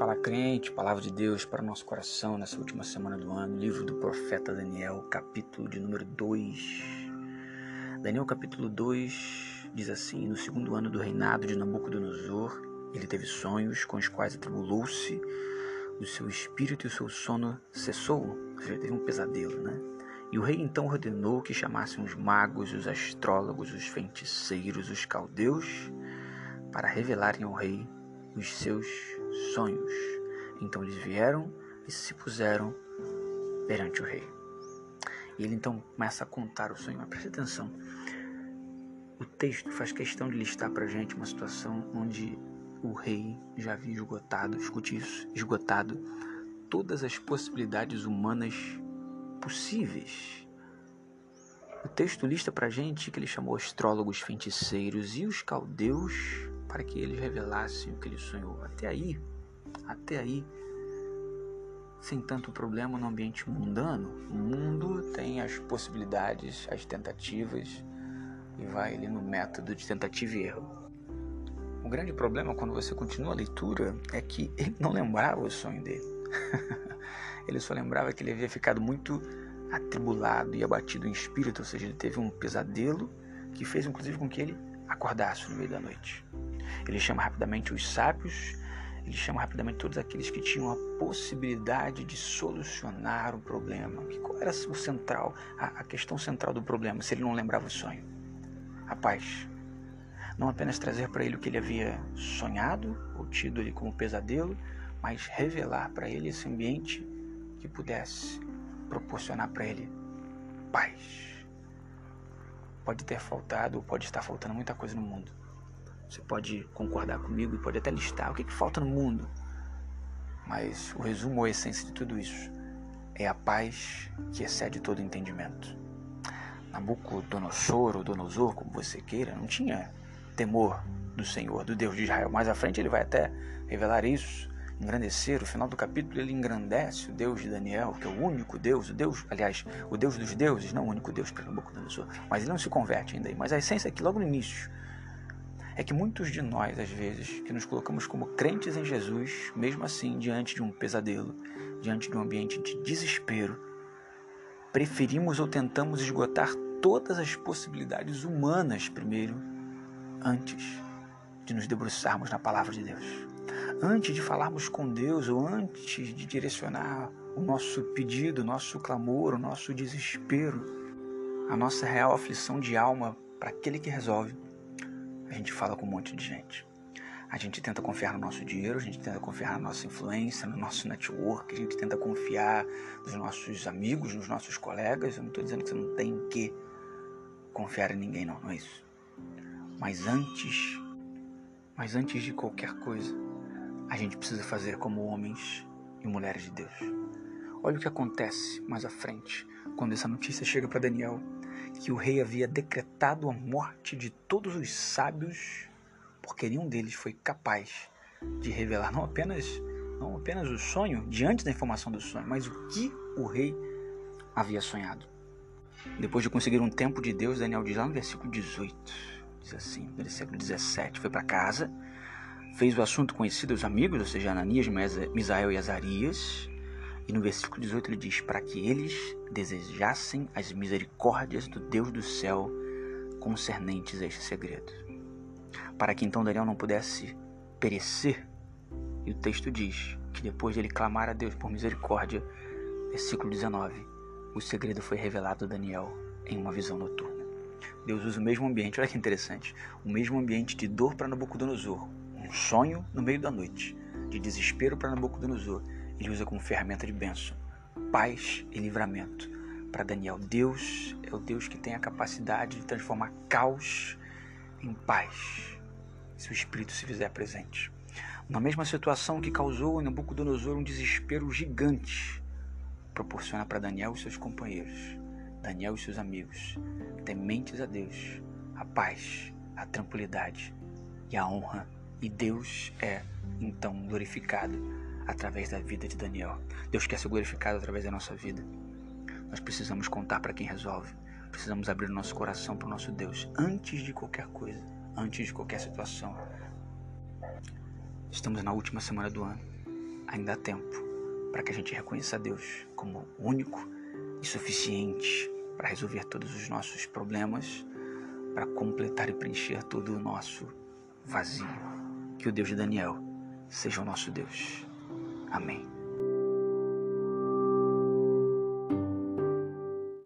Fala Crente, Palavra de Deus para o nosso coração nessa última semana do ano, livro do profeta Daniel, capítulo de número 2. Daniel, capítulo 2, diz assim: No segundo ano do reinado de Nabucodonosor, ele teve sonhos com os quais atribulou-se, o seu espírito e o seu sono cessou, ou seja, teve um pesadelo, né? E o rei então ordenou que chamassem os magos, os astrólogos, os feiticeiros, os caldeus, para revelarem ao rei os seus sonhos. Então eles vieram e se puseram perante o rei. E ele então começa a contar o sonho. Mas preste atenção. O texto faz questão de listar para gente uma situação onde o rei já havia esgotado, escute isso, esgotado todas as possibilidades humanas possíveis. O texto lista para gente que ele chamou astrólogos, feiticeiros e os caldeus para que eles revelassem o que ele sonhou. Até aí, até aí, sem tanto problema no ambiente mundano. O mundo tem as possibilidades, as tentativas e vai ali no método de tentativa e erro. O grande problema quando você continua a leitura é que ele não lembrava o sonho dele. ele só lembrava que ele havia ficado muito atribulado e abatido em espírito, ou seja, ele teve um pesadelo que fez inclusive com que ele acordasse no meio da noite. Ele chama rapidamente os sábios, ele chama rapidamente todos aqueles que tinham a possibilidade de solucionar o problema. Qual era o central, a, a questão central do problema, se ele não lembrava o sonho? A paz. Não apenas trazer para ele o que ele havia sonhado ou tido ali como pesadelo, mas revelar para ele esse ambiente que pudesse proporcionar para ele paz. Pode ter faltado ou pode estar faltando muita coisa no mundo. Você pode concordar comigo e pode até listar o que, que falta no mundo. Mas o resumo ou a essência de tudo isso é a paz que excede todo entendimento. Nabucodonosor ou Donosor, como você queira, não tinha temor do Senhor, do Deus de Israel. Mais à frente ele vai até revelar isso, engrandecer. No final do capítulo ele engrandece o Deus de Daniel, que é o único Deus, o Deus, aliás, o Deus dos deuses, não o único Deus para Nabucodonosor. Mas ele não se converte ainda aí. Mas a essência é que logo no início é que muitos de nós, às vezes, que nos colocamos como crentes em Jesus, mesmo assim, diante de um pesadelo, diante de um ambiente de desespero, preferimos ou tentamos esgotar todas as possibilidades humanas primeiro, antes de nos debruçarmos na palavra de Deus. Antes de falarmos com Deus ou antes de direcionar o nosso pedido, o nosso clamor, o nosso desespero, a nossa real aflição de alma para aquele que resolve, a gente fala com um monte de gente. A gente tenta confiar no nosso dinheiro, a gente tenta confiar na nossa influência, no nosso network, a gente tenta confiar nos nossos amigos, nos nossos colegas. Eu não estou dizendo que você não tem que confiar em ninguém, não, não é isso. Mas antes, mas antes de qualquer coisa, a gente precisa fazer como homens e mulheres de Deus. Olha o que acontece mais à frente, quando essa notícia chega para Daniel que o rei havia decretado a morte de todos os sábios, porque nenhum deles foi capaz de revelar não apenas, não apenas o sonho, diante da informação do sonho, mas o que o rei havia sonhado. Depois de conseguir um tempo de Deus, Daniel diz lá no versículo 18, diz assim, versículo 17, foi para casa, fez o assunto conhecido aos amigos, ou seja, Ananias, Misael e Azarias, e no versículo 18 ele diz: Para que eles desejassem as misericórdias do Deus do céu concernentes a este segredo. Para que então Daniel não pudesse perecer. E o texto diz que depois de ele clamar a Deus por misericórdia, versículo 19, o segredo foi revelado a Daniel em uma visão noturna. Deus usa o mesmo ambiente, olha que interessante, o mesmo ambiente de dor para Nabucodonosor, um sonho no meio da noite, de desespero para Nabucodonosor ele usa como ferramenta de bênção, paz e livramento. Para Daniel, Deus é o Deus que tem a capacidade de transformar caos em paz, se o Espírito se fizer presente. Na mesma situação que causou em Nabucodonosor um desespero gigante, proporciona para Daniel e seus companheiros, Daniel e seus amigos, tementes a Deus, a paz, a tranquilidade e a honra. E Deus é então glorificado através da vida de Daniel. Deus quer ser glorificado através da nossa vida. Nós precisamos contar para quem resolve. Precisamos abrir o nosso coração para o nosso Deus antes de qualquer coisa, antes de qualquer situação. Estamos na última semana do ano. Ainda há tempo para que a gente reconheça a Deus como único e suficiente para resolver todos os nossos problemas, para completar e preencher todo o nosso vazio. Que o Deus de Daniel seja o nosso Deus. Amém.